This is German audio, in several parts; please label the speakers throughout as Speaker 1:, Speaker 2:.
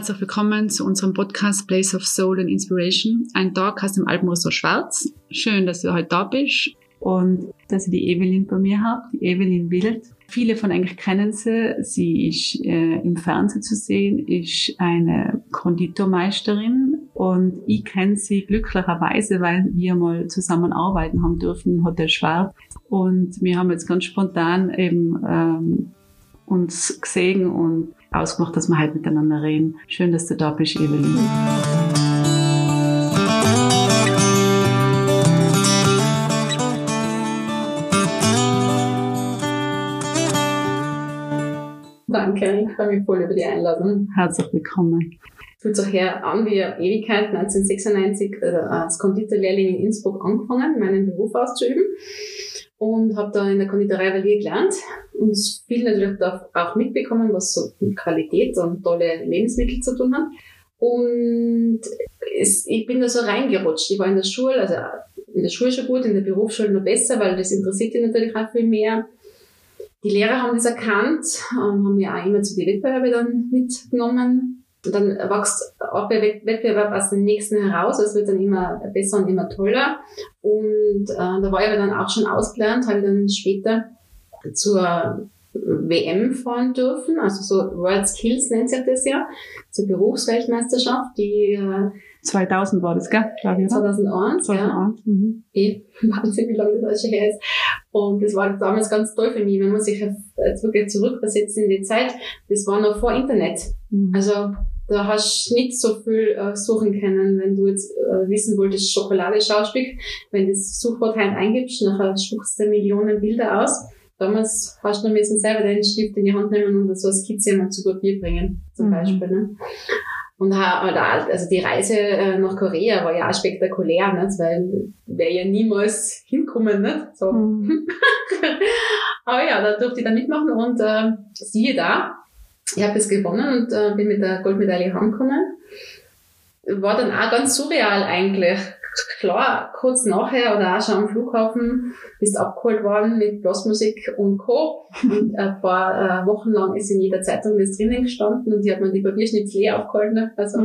Speaker 1: herzlich willkommen zu unserem Podcast Place of Soul and Inspiration. Ein Tag aus dem Alpenressort Schwarz. Schön, dass du heute da bist und dass ich die Evelyn bei mir habe, die Evelyn Wild. Viele von eigentlich kennen sie. Sie ist äh, im Fernsehen zu sehen, ist eine Konditormeisterin und ich kenne sie glücklicherweise, weil wir mal zusammen arbeiten haben dürfen im Hotel Schwarz. Und wir haben jetzt ganz spontan eben ähm, uns gesehen und ausgemacht, dass wir halt miteinander reden. Schön, dass du da bist, Evelyn.
Speaker 2: Danke, ich freue mich voll über die Einladung.
Speaker 1: Herzlich willkommen.
Speaker 2: Fühlt sich her an wie eine Ewigkeit, 1996 äh, als Konditorlehrling in Innsbruck angefangen, meinen Beruf auszuüben und habe da in der Konditorei Valier gelernt und viel natürlich auch mitbekommen, was so mit Qualität und tolle Lebensmittel zu tun hat. Und es, ich bin da so reingerutscht. Ich war in der Schule, also in der Schule schon gut, in der Berufsschule noch besser, weil das interessiert mich natürlich auch viel mehr. Die Lehrer haben das erkannt und haben mir auch immer zu den Wettbewerben dann mitgenommen. Und dann wächst auch der Wettbewerb aus dem nächsten heraus. Es wird dann immer besser und immer toller. Und äh, da war ich dann auch schon ausgelernt, habe dann später zur WM fahren dürfen, also so World Skills nennt sich das ja, zur Berufsweltmeisterschaft, die äh,
Speaker 1: 2000 war das, gell?
Speaker 2: Ich, 2001, 2001. Ja. Mhm. Eh, Wahnsinn, wie lange das schon her ist. Und das war damals ganz toll für mich, wenn man sich jetzt wirklich zurückversetzt in die Zeit. Das war noch vor Internet. Mhm. Also da hast du nicht so viel äh, suchen können, wenn du jetzt äh, wissen wolltest, Schokolade-Schauspiel, wenn du das Suchwort heim eingibst, nachher spuckst du Millionen Bilder aus. Damals hast du noch müssen selber deinen Stift in die Hand nehmen und so eine Skizze mal zu Papier bringen, zum mhm. Beispiel. Ne? Und also die Reise äh, nach Korea war ja auch spektakulär, nicht? weil wäre ja niemals hinkommen, nicht? So. Mhm. Aber ja, da durfte ich dann mitmachen und äh, siehe da, ich habe das gewonnen und äh, bin mit der Goldmedaille heimgekommen. War dann auch ganz surreal eigentlich. Klar, kurz nachher oder auch schon am Flughafen bist abgeholt worden mit Blasmusik und Co. Und ein paar äh, Wochen lang ist in jeder Zeitung das drinnen gestanden und die hat man die Papierschnipsel eh aufgehalten. Also,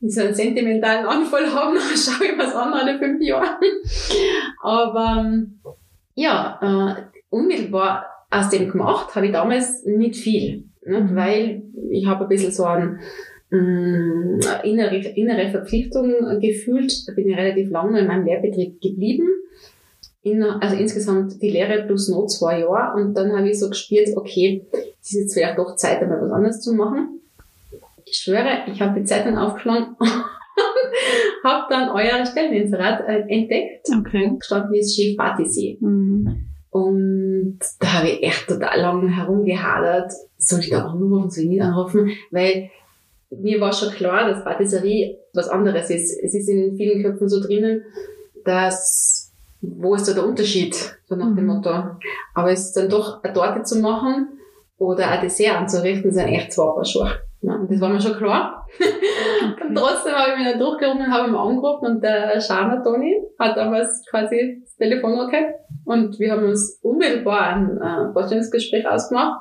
Speaker 2: ich so einen sentimentalen Anfall haben, schaue ich was an alle fünf Jahre. Aber, ähm, ja, äh, unmittelbar aus dem gemacht habe ich damals nicht viel. Nicht? Weil ich habe ein bisschen so ein mm, innere, innere Verpflichtung gefühlt. Da bin ich relativ lange in meinem Lehrbetrieb geblieben. In, also insgesamt die Lehre plus noch zwei Jahre. Und dann habe ich so gespürt, okay, es ist jetzt vielleicht doch Zeit, einmal was anderes zu machen. Ich schwöre, ich habe die Zeitung aufgeschlagen habe dann euer Stelleninserat äh, entdeckt. Okay. Gestanden ist Chef Patisserie. Mhm. Und da habe ich echt total lang herumgehadert, soll ich da anrufen, soll ich nicht anrufen, weil mir war schon klar, dass Patisserie was anderes ist. Es ist in vielen Köpfen so drinnen, dass, wo ist da der Unterschied, so nach dem mhm. Motto. Aber es ist dann doch eine Torte zu machen oder ein Dessert anzurichten, sind echt zwei Paar Schuhe. Ja, das war mir schon klar. Okay. und trotzdem habe ich mich dann durchgerungen und habe ihn angerufen und der Schana Toni hat damals quasi das Telefon okay und wir haben uns unmittelbar ein äh, Vorstellungsgespräch ausgemacht.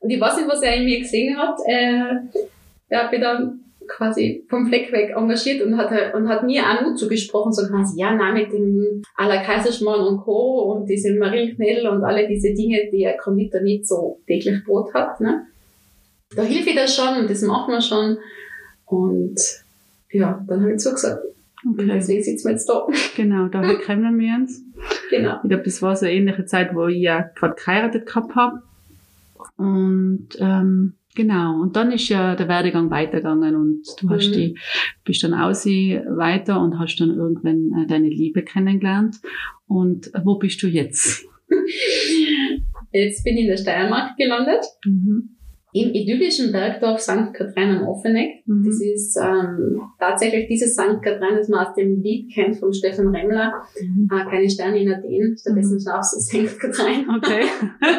Speaker 2: Und ich weiß nicht, was er in mir gesehen hat. Äh, er hat mich dann quasi vom Fleck weg engagiert und hat, und hat mir auch Mut zugesprochen, so quasi, ja, nein, mit dem à la Kaiserschmarrn und Co. und diese Marillenknädel und alle diese Dinge, die ein Konditor nicht so täglich Brot hat, ne? Da hilft ich das schon und das machen wir schon. Und ja, dann habe ich zugesagt. Okay. Deswegen sitzen wir jetzt da.
Speaker 1: Genau, da kennen wir uns. Genau. Ich glaube, das war so eine ähnliche Zeit, wo ich ja gerade geheiratet gehabt habe. Und ähm, genau, und dann ist ja der Werdegang weitergegangen und du hast mhm. die, bist dann aus weiter und hast dann irgendwann äh, deine Liebe kennengelernt. Und wo bist du jetzt?
Speaker 2: Jetzt bin ich in der Steiermark gelandet. Mhm im idyllischen Bergdorf St. Katrin am Offeneck. Mhm. Das ist ähm, tatsächlich dieses St. Katrin, das man aus dem Lied kennt von Stefan Remmler, äh, keine Sterne in Athen, stattdessen mhm. Schnaps St. Katrin. Okay.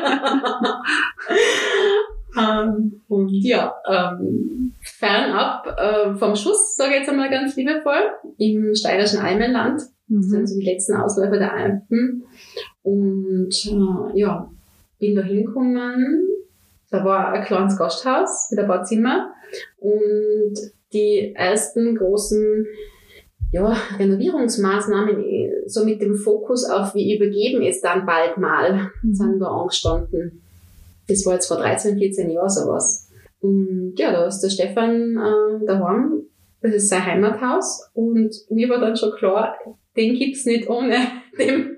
Speaker 2: ähm, und ja, ähm, fernab äh, vom Schuss, sage ich jetzt einmal ganz liebevoll, im steirischen Almenland. Das sind mhm. so die letzten Ausläufer der Alpen. Und äh, ja, bin da hingekommen Da war ein kleines Gasthaus mit ein paar Zimmer und die ersten großen ja, Renovierungsmaßnahmen so mit dem Fokus auf, wir übergeben es dann bald mal, mhm. sind da angestanden. Das war jetzt vor 13, 14 Jahren sowas. Und ja, da ist der Stefan äh, daheim, das ist sein Heimathaus und mir war dann schon klar, den gibt's nicht ohne dem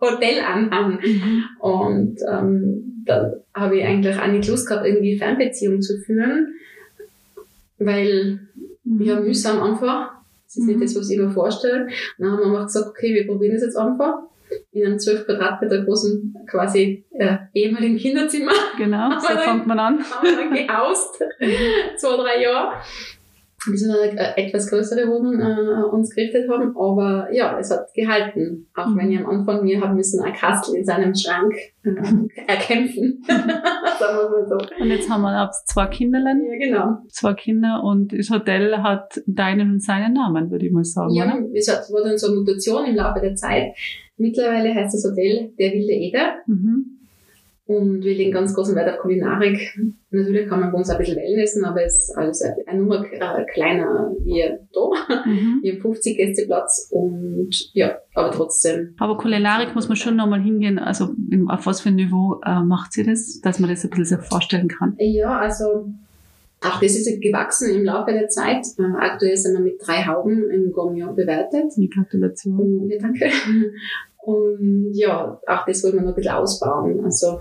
Speaker 2: Hotelanhang. Mhm. Und ähm, da habe ich eigentlich auch nicht Lust gehabt, irgendwie Fernbeziehungen zu führen, weil mhm. habe mühsam einfach. Das ist nicht mhm. das, was ich mir vorstelle. dann haben wir einfach gesagt, okay, wir probieren das jetzt einfach in einem 12 Quadratmeter großen, quasi äh, ehemaligen Kinderzimmer.
Speaker 1: Genau, so fängt man an.
Speaker 2: Haben wir dann gehaust, zwei, drei Jahre bis wir eine etwas größere Wohnung äh, uns gerichtet haben. Aber ja, es hat gehalten. Auch mhm. wenn ich am Anfang mir haben müssen ein Kastel in seinem Schrank äh, erkämpfen. Sagen
Speaker 1: wir so. Und jetzt haben wir zwei Kinderlein.
Speaker 2: Ja, genau.
Speaker 1: Zwei Kinder und das Hotel hat deinen und seinen Namen, würde ich mal sagen.
Speaker 2: Ja,
Speaker 1: oder?
Speaker 2: es hat, wurde so eine Mutation im Laufe der Zeit. Mittlerweile heißt das Hotel Der Wilde Eder. Mhm. Und wir legen ganz großen Wert auf Kulinarik. Natürlich kann man bei uns auch ein bisschen Wellnessen, aber es ist alles eine Nummer kleiner wie da. Mhm. Wir haben 50 Gästeplatz und ja, aber trotzdem.
Speaker 1: Aber Kulinarik muss man schon nochmal hingehen. Also auf was für ein Niveau äh, macht sie das, dass man das ein bisschen so vorstellen kann?
Speaker 2: Ja, also auch das ist gewachsen im Laufe der Zeit. Äh, aktuell sind wir mit drei Hauben im Gourmet bewertet.
Speaker 1: Die Gratulation.
Speaker 2: Ja, danke. Und ja, auch das wollen wir noch ein bisschen ausbauen. Also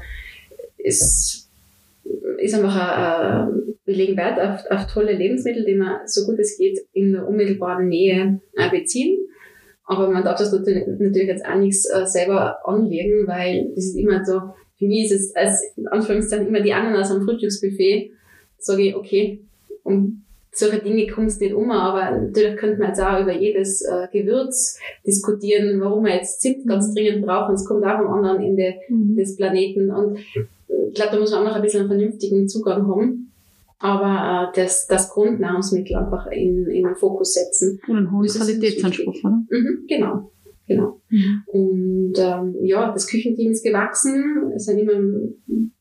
Speaker 2: es ist einfach, ein, wir legen Wert auf, auf tolle Lebensmittel, die man so gut es geht in der unmittelbaren Nähe äh, beziehen. Aber man darf das natürlich jetzt auch nichts äh, selber anlegen, weil das ist immer so, für mich ist es als in Anführungszeichen immer die Ananas am Frühstücksbuffet, sage ich, okay, um solche Dinge kommst nicht um, aber natürlich könnte man jetzt auch über jedes äh, Gewürz diskutieren, warum wir jetzt Zimt ganz mhm. dringend brauchen. Es kommt auch am anderen Ende mhm. des Planeten. Und ich glaube, da muss man auch noch ein bisschen einen vernünftigen Zugang haben. Aber äh, das, das Grundnahrungsmittel einfach in, in den Fokus setzen.
Speaker 1: Und einen hohen Qualitätsanspruch, oder?
Speaker 2: Mhm, genau. Genau. Mhm. Und ähm, ja, das Küchenteam ist gewachsen. Es sind immer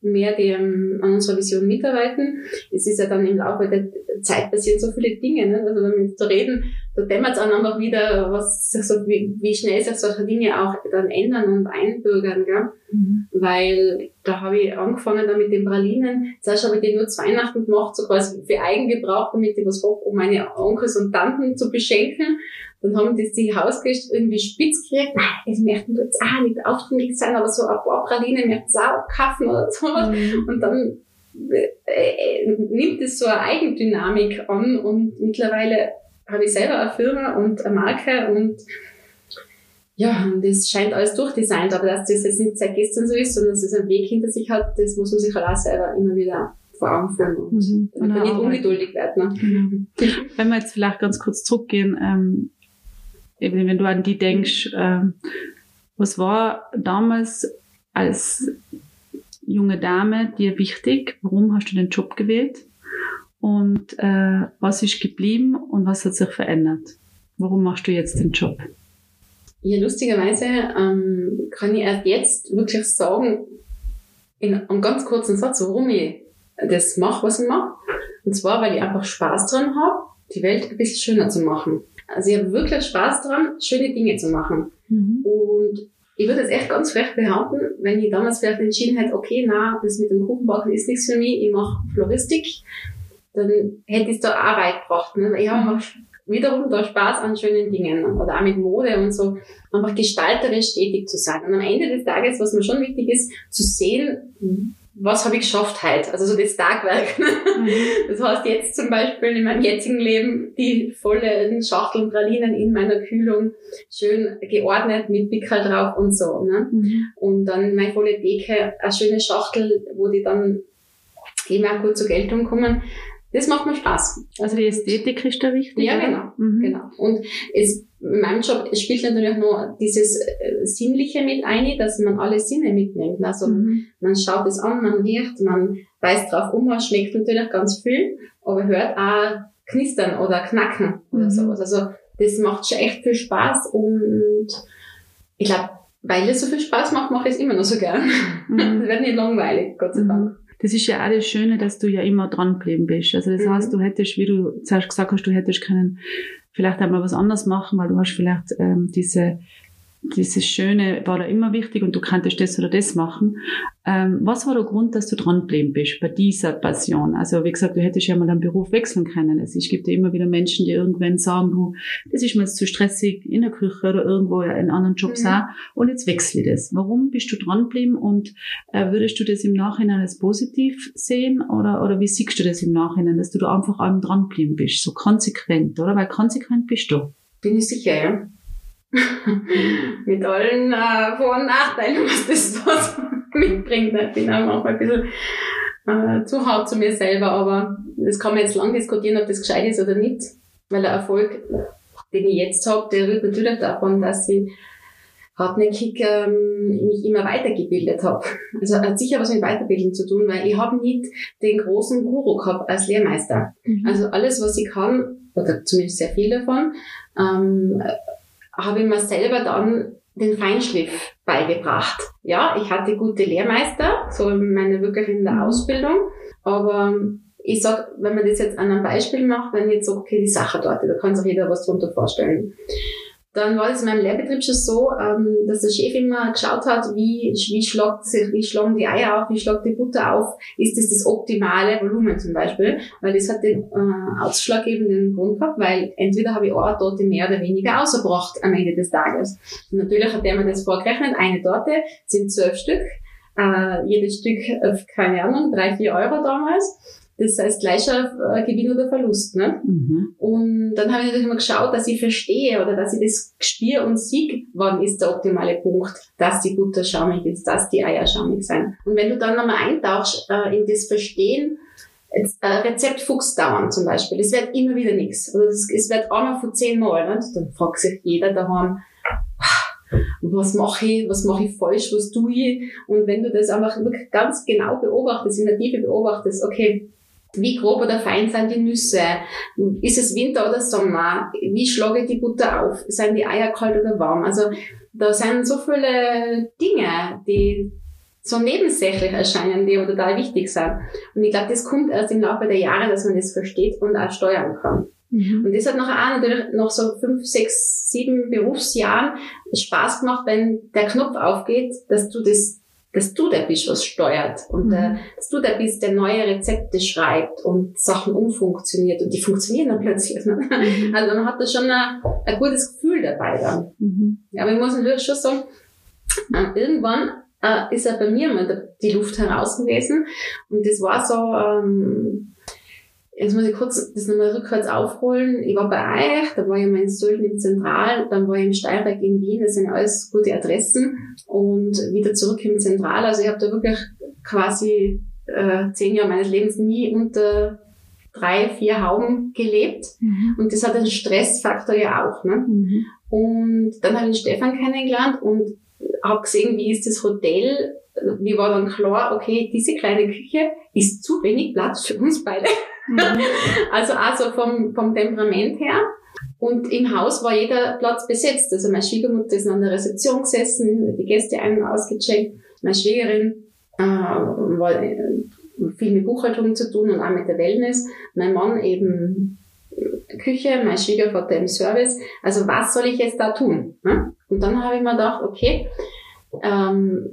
Speaker 2: mehr, die ähm, an unserer Vision mitarbeiten. Es ist ja dann im Laufe der Zeit passieren so viele Dinge. Ne? Also wenn wir so reden, da dämmert es dann einfach wieder, was so, wie, wie schnell sich solche Dinge auch dann ändern und einbürgern. Gell? Mhm. Weil da habe ich angefangen dann mit den Pralinen. Zuerst habe ich die nur zu Weihnachten gemacht, so quasi für Eigengebrauch, damit ich was habe, um meine Onkels und Tanten zu beschenken. Dann haben die sich Hausgäste irgendwie spitz gekriegt. Nein, das möchten wir jetzt auch nicht aufdringlich sein, aber so ein paar Pralinen möchten sie auch kaufen oder sowas. Mhm. Und dann äh, äh, nimmt es so eine Eigendynamik an und mittlerweile habe ich selber eine Firma und eine Marke und ja, und das scheint alles durchdesignt, aber dass das jetzt nicht seit gestern so ist, sondern dass es einen Weg hinter sich hat, das muss man sich halt auch selber immer wieder vor Augen führen und mhm. damit man nicht ungeduldig wird. Ne? Mhm.
Speaker 1: Wenn wir jetzt vielleicht ganz kurz zurückgehen, ähm, eben wenn du an die denkst, äh, was war damals als junge Dame dir wichtig? Warum hast du den Job gewählt? Und äh, was ist geblieben und was hat sich verändert? Warum machst du jetzt den Job?
Speaker 2: Ja, lustigerweise ähm, kann ich erst jetzt wirklich sagen, in einem ganz kurzen Satz, warum ich das mache, was ich mache. Und zwar, weil ich einfach Spaß dran habe, die Welt ein bisschen schöner zu machen. Also ich habe wirklich Spaß dran, schöne Dinge zu machen. Mhm. Und ich würde jetzt echt ganz frech behaupten, wenn ich damals vielleicht entschieden hätte, okay, na, das mit dem Kuchenbacken ist nichts für mich, ich mache Floristik, dann hätte ich da Arbeit gebracht. Ne? Ich habe einfach wiederum da Spaß an schönen Dingen oder auch mit Mode und so, einfach gestalterisch tätig zu sein. Und am Ende des Tages, was mir schon wichtig ist, zu sehen, was habe ich geschafft heute? Also so das Tagwerk. Mhm. Das heißt jetzt zum Beispiel in meinem jetzigen Leben die vollen Schachteln Pralinen in meiner Kühlung schön geordnet mit Pickel drauf und so. Ne? Mhm. Und dann meine volle Decke, eine schöne Schachtel, wo die dann eben auch gut zur Geltung kommen. Das macht mir Spaß.
Speaker 1: Also die Ästhetik ist da wichtig?
Speaker 2: Ja, oder? genau. Mhm. genau. Und es, in meinem Job spielt natürlich nur dieses äh, Sinnliche mit ein, dass man alle Sinne mitnimmt. Also mhm. man schaut es an, man riecht, man weiß drauf um, man schmeckt natürlich ganz viel, aber hört auch knistern oder knacken oder mhm. sowas. Also das macht schon echt viel Spaß und ich glaube, weil es so viel Spaß macht, mache ich es immer noch so gern. Mhm. Es wird nicht langweilig, Gott sei mhm. Dank
Speaker 1: das ist ja auch das Schöne, dass du ja immer dran geblieben bist. Also das mhm. heißt, du hättest, wie du zuerst gesagt hast, du hättest können vielleicht einmal was anderes machen, weil du hast vielleicht ähm, diese dieses Schöne war da immer wichtig und du kanntest das oder das machen. Ähm, was war der Grund, dass du dran geblieben bist bei dieser Passion? Also wie gesagt, du hättest ja mal deinen Beruf wechseln können. Es gibt ja immer wieder Menschen, die irgendwann sagen, du, das ist mir jetzt zu stressig in der Küche oder irgendwo in anderen Jobs mhm. auch und jetzt wechsle ich das. Warum bist du dran geblieben und äh, würdest du das im Nachhinein als positiv sehen oder, oder wie siehst du das im Nachhinein, dass du da einfach allem dran geblieben bist, so konsequent, oder? Weil konsequent bist du.
Speaker 2: Bin ich sicher, ja. mit allen äh, Vor- und Nachteilen, was das was mitbringt. Ich bin auch manchmal ein bisschen äh, zu hart zu mir selber, aber das kann man jetzt lang diskutieren, ob das gescheit ist oder nicht, weil der Erfolg, den ich jetzt habe, der rührt natürlich davon, dass ich hartnäckig ähm, mich immer weitergebildet habe. Also hat sicher was mit Weiterbilden zu tun, weil ich habe nicht den großen Guru gehabt als Lehrmeister. Mhm. Also alles, was ich kann, oder zumindest sehr viel davon, ähm, habe ich mir selber dann den Feinschliff beigebracht. Ja, ich hatte gute Lehrmeister, so in meiner wirklich in der mhm. Ausbildung, aber ich sag, wenn man das jetzt an einem Beispiel macht, wenn ich jetzt sage, okay, die Sache dort, da kann sich jeder was drunter vorstellen dann war es in meinem Lehrbetrieb schon so, ähm, dass der Chef immer geschaut hat, wie, wie, schlagt sich, wie schlagen die Eier auf, wie schlagt die Butter auf, ist das das optimale Volumen zum Beispiel, weil das hat den äh, ausschlaggebenden Grund gehabt, weil entweder habe ich eine Torte mehr oder weniger ausgebracht am Ende des Tages. Und natürlich hat der mir das vorgerechnet, eine Torte sind zwölf Stück, äh, jedes Stück, äh, keine Ahnung, drei, vier Euro damals. Das heißt gleicher äh, Gewinn oder Verlust. Ne? Mhm. Und dann habe ich natürlich immer geschaut, dass ich verstehe oder dass ich das spüre und sehe, wann ist der optimale Punkt, dass die Butter schaumig ist, dass die Eier schaumig sind. Und wenn du dann nochmal eintauchst äh, in das Verstehen, Jetzt, äh, Rezeptfuchs dauern zum Beispiel. Es wird immer wieder nichts. Also es, es wird einmal von zehn Mal. Ne? Dann fragt sich jeder daheim, was mache ich, was mache ich falsch, was tue ich? Und wenn du das einfach wirklich ganz genau beobachtest, in der Tiefe beobachtest, okay, wie grob oder fein sind die Nüsse? Ist es Winter oder Sommer? Wie schlage ich die Butter auf? Sind die Eier kalt oder warm? Also da sind so viele Dinge, die so nebensächlich erscheinen, die total wichtig sind. Und ich glaube, das kommt erst im Laufe der Jahre, dass man das versteht und auch steuern kann. Mhm. Und das hat nachher auch natürlich noch so fünf, sechs, sieben Berufsjahren Spaß gemacht, wenn der Knopf aufgeht, dass du das dass du der bist, was steuert und mhm. äh, dass du der bist, der neue Rezepte schreibt und Sachen umfunktioniert und die funktionieren dann plötzlich. Ne? Mhm. Also man hat da schon ein, ein gutes Gefühl dabei dann. Mhm. Ja, aber ich muss natürlich schon sagen, äh, irgendwann äh, ist ja bei mir mal die Luft heraus gewesen und das war so, ähm, Jetzt muss ich kurz das nochmal rückwärts aufholen. Ich war bei euch, da war ich in Sölden im Zentral, dann war ich im Steierberg in Wien, das sind alles gute Adressen und wieder zurück im Zentral. Also ich habe da wirklich quasi äh, zehn Jahre meines Lebens nie unter drei, vier Hauben gelebt. Mhm. Und das hat einen Stressfaktor ja auch. Ne? Mhm. Und dann habe ich den Stefan kennengelernt und habe gesehen, wie ist das Hotel. Mir war dann klar, okay, diese kleine Küche ist zu wenig Platz für uns beide. Mhm. also also vom, vom Temperament her. Und im Haus war jeder Platz besetzt. Also meine Schwiegermutter ist an der Rezeption gesessen, die Gäste ein- und ausgecheckt. Meine Schwiegerin äh, war äh, viel mit Buchhaltung zu tun und auch mit der Wellness. Mein Mann eben Küche, mein Schwiegervater im Service. Also was soll ich jetzt da tun? Ne? Und dann habe ich mir gedacht, okay, ähm,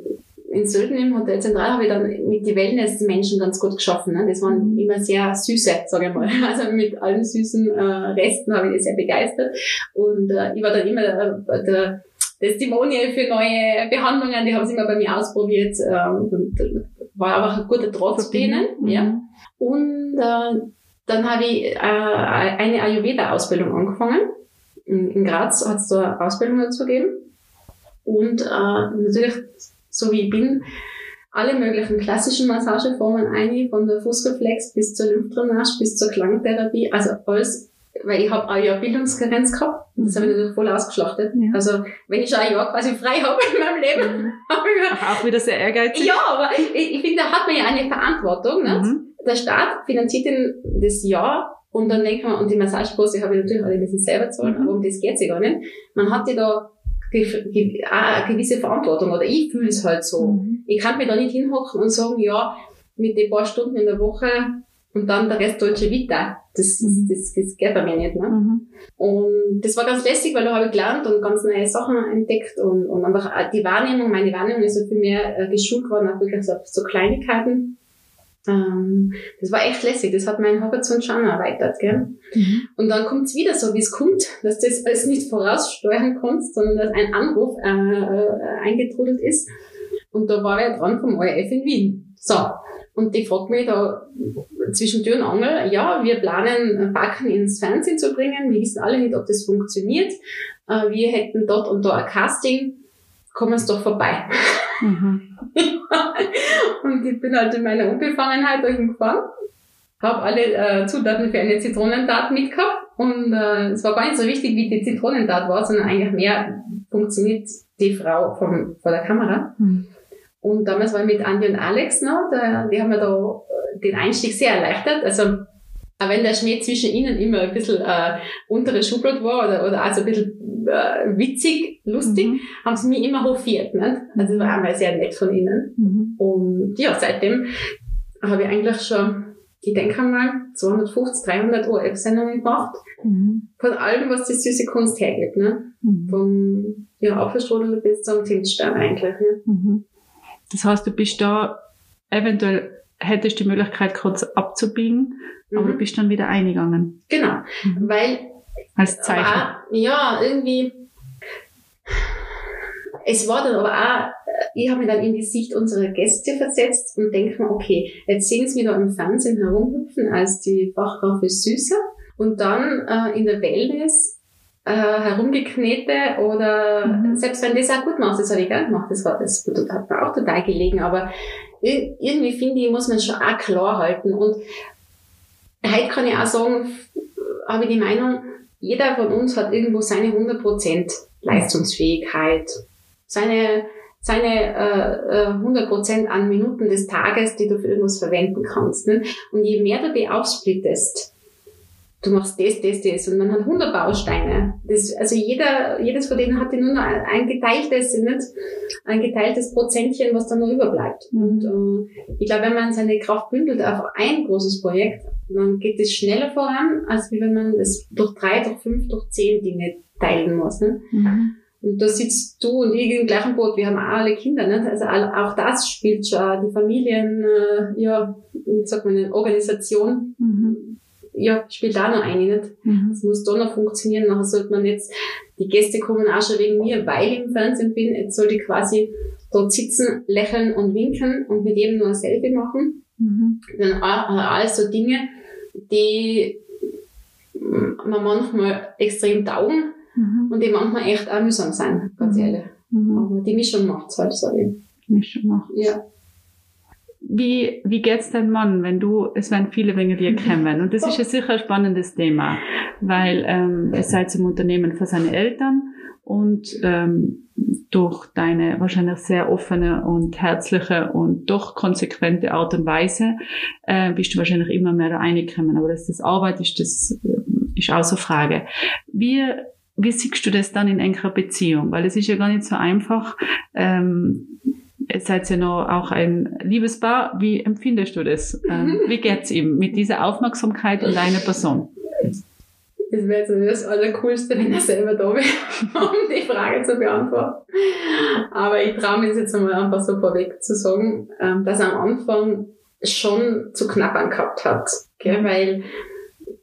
Speaker 2: in Sölden im Hotel Zentral habe ich dann mit die Wellness-Menschen ganz gut geschaffen. Ne? Das waren immer sehr süße, sage ich mal. Also mit allen süßen äh, Resten habe ich das sehr begeistert. Und äh, ich war dann immer der, der Testimonial für neue Behandlungen, die haben sie immer bei mir ausprobiert. Ähm, und war einfach ein guter Draht zu denen. Mhm. Ja. Und äh, dann habe ich äh, eine Ayurveda-Ausbildung angefangen. In, in Graz hat es da Ausbildung dazu gegeben. Und äh, natürlich so wie ich bin, alle möglichen klassischen Massageformen ein, von der Fußreflex bis zur Lymphdrainage bis zur Klangtherapie, also alles, weil ich habe auch ja Bildungskarenz gehabt und das habe ich natürlich voll ausgeschlachtet. Ja. Also wenn ich schon ein Jahr quasi frei habe in meinem Leben, mhm. habe ich
Speaker 1: auch wieder sehr ehrgeizig.
Speaker 2: Ja, aber ich, ich finde, da hat man ja eine Verantwortung. Nicht? Mhm. Der Staat finanziert den, das Jahr und dann denkt man, und die Massagekurse habe ich natürlich alle ein bisschen selber zahlen, mhm. aber um das geht's ja gar nicht. Man hat ja da eine gewisse Verantwortung oder ich fühle es halt so. Mhm. Ich kann mir da nicht hinhocken und sagen, ja, mit den paar Stunden in der Woche und dann der Rest Deutsche Vita. Das, mhm. das, das geht bei mir nicht. Ne? Mhm. Und das war ganz lässig, weil da habe ich gelernt und ganz neue Sachen entdeckt und, und einfach die Wahrnehmung, meine Wahrnehmung ist so viel mehr äh, geschult worden, auch wirklich so, so Kleinigkeiten. Ähm, das war echt lässig, das hat meinen Horizont schon erweitert. Gell? Mhm. Und dann kommt es wieder so, wie es kommt, dass du das alles nicht voraussteuern kannst, sondern dass ein Anruf äh, äh, eingetrudelt ist. Und da war er dran vom ORF in Wien. So, und die fragt mich da zwischen Tür und Angel, ja, wir planen Backen ins Fernsehen zu bringen. Wir wissen alle nicht, ob das funktioniert. Äh, wir hätten dort und da ein Casting. Kommen Sie doch vorbei. Mhm. und ich bin halt in meiner Unbefangenheit dahin gefahren. Habe alle äh, Zutaten für eine Zitronentat mitgehabt. Und äh, es war gar nicht so wichtig, wie die Zitronentat war, sondern eigentlich mehr funktioniert die Frau vom, vor der Kamera. Mhm. Und damals war ich mit Andi und Alex noch, da, die haben mir da den Einstieg sehr erleichtert. Also, auch wenn der Schmäh zwischen ihnen immer ein bisschen äh, untere Schublade war oder, oder also ein bisschen äh, witzig, lustig, mhm. haben sie mich immer hofiert. Nicht? Also das war einmal sehr nett von ihnen. Mhm. Und ja, seitdem habe ich eigentlich schon, ich denke mal, 250, 300 ORF-Sendungen gemacht. Mhm. Von allem, was die süße Kunst hergibt. Ne? Mhm. Vom ja, Apfelstrudel bis zum Tintstern eigentlich. Ne?
Speaker 1: Mhm. Das heißt, du bist da eventuell hättest die Möglichkeit kurz abzubiegen, mhm. aber du bist dann wieder eingegangen.
Speaker 2: Genau, mhm. weil
Speaker 1: als Zeichen.
Speaker 2: Auch, ja, irgendwie es war dann aber auch, ich habe mich dann in die Sicht unserer Gäste versetzt und denke mir, okay, jetzt sehen sie mich da im Fernsehen herumhüpfen als die Fachfrau für Süße und dann äh, in der Wellness äh, herumgeknete oder mhm. selbst wenn das auch gut macht, das habe ich gern gemacht, das war das hat mir auch total gelegen, aber irgendwie finde ich, muss man schon auch klar halten und heute kann ich auch sagen, habe ich die Meinung, jeder von uns hat irgendwo seine 100% Leistungsfähigkeit, seine seine äh, 100% äh, an Minuten des Tages, die du für irgendwas verwenden kannst. Ne? Und je mehr du die aufsplittest, du machst das, das, das und man hat 100 Bausteine. Das, also jeder, jedes von denen hat nur noch ein geteiltes, nicht? ein geteiltes Prozentchen, was dann noch überbleibt. Mhm. Und äh, ich glaube, wenn man seine Kraft bündelt auf ein großes Projekt, dann geht es schneller voran, als wenn man es durch drei, durch fünf, durch zehn Dinge teilen muss. Ne? Mhm. Und da sitzt du und ich im gleichen Boot. Wir haben auch alle Kinder. Nicht? Also auch das spielt schon die Familien, äh, ja, sagt man, eine Organisation. Mhm ja, spielt da noch eine, nicht? Mhm. Das muss da noch funktionieren. Nachher sollte man jetzt, die Gäste kommen auch schon wegen mir, weil ich im Fernsehen bin. Jetzt sollte ich quasi dort sitzen, lächeln und winken und mit jedem nur ein Selfie machen. Mhm. Dann alles so Dinge, die man manchmal extrem taugen mhm. und die manchmal echt auch mühsam sein, ganz mhm. ehrlich. Mhm. Aber die Mischung macht's halt, sage ich.
Speaker 1: Mischung macht's.
Speaker 2: Ja
Speaker 1: wie, wie geht's deinem Mann, wenn du, es werden viele wegen dir kennen. Und das ist ja sicher ein spannendes Thema, weil ähm, es seid im Unternehmen für seine Eltern und ähm, durch deine wahrscheinlich sehr offene und herzliche und doch konsequente Art und Weise äh, bist du wahrscheinlich immer mehr da reingekommen. Aber dass das Arbeit ist, das äh, ist außer Frage. Wie wie siehst du das dann in engerer Beziehung? Weil es ist ja gar nicht so einfach, ähm, Ihr seid ja noch auch ein Liebespaar. Wie empfindest du das? Ähm, wie geht's ihm mit dieser Aufmerksamkeit in deiner Person?
Speaker 2: Das wäre jetzt das Allercoolste, wenn er selber da wäre, um die Frage zu beantworten. Aber ich traue mir jetzt einmal einfach so vorweg zu sagen, ähm, dass er am Anfang schon zu knappern gehabt hat. Gell? Weil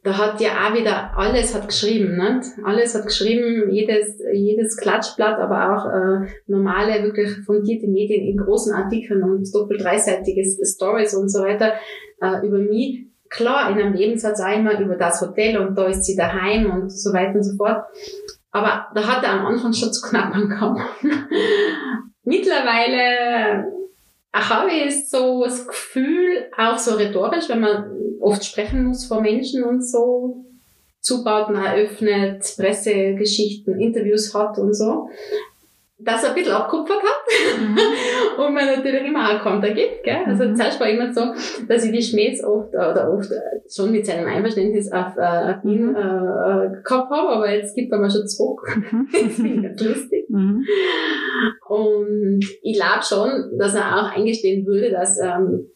Speaker 2: da hat ja auch wieder alles hat geschrieben, nicht? Alles hat geschrieben, jedes, jedes Klatschblatt, aber auch äh, normale, wirklich fundierte Medien in großen Artikeln und doppelt dreiseitige Stories und so weiter äh, über mich. Klar, in einem Nebensatz immer über das Hotel und da ist sie daheim und so weiter und so fort. Aber da hat er am Anfang schon zu knappern gehabt. Mittlerweile habe ich so das Gefühl, auch so rhetorisch, wenn man oft sprechen muss vor Menschen und so, Zubauten eröffnet, Pressegeschichten, Interviews hat und so, dass er ein bisschen abkupfert hat mhm. und man natürlich immer auch Konter gibt. Gell? Also mhm. zuerst war immer so, dass ich die Schmähs oft oder oft schon mit seinem Einverständnis auf, äh, auf ihn mhm. äh, äh, gehabt habe, aber jetzt gibt er mir schon zurück. Mhm. das finde ich ganz lustig. Mhm. Und ich glaube schon, dass er auch eingestehen würde, dass ähm,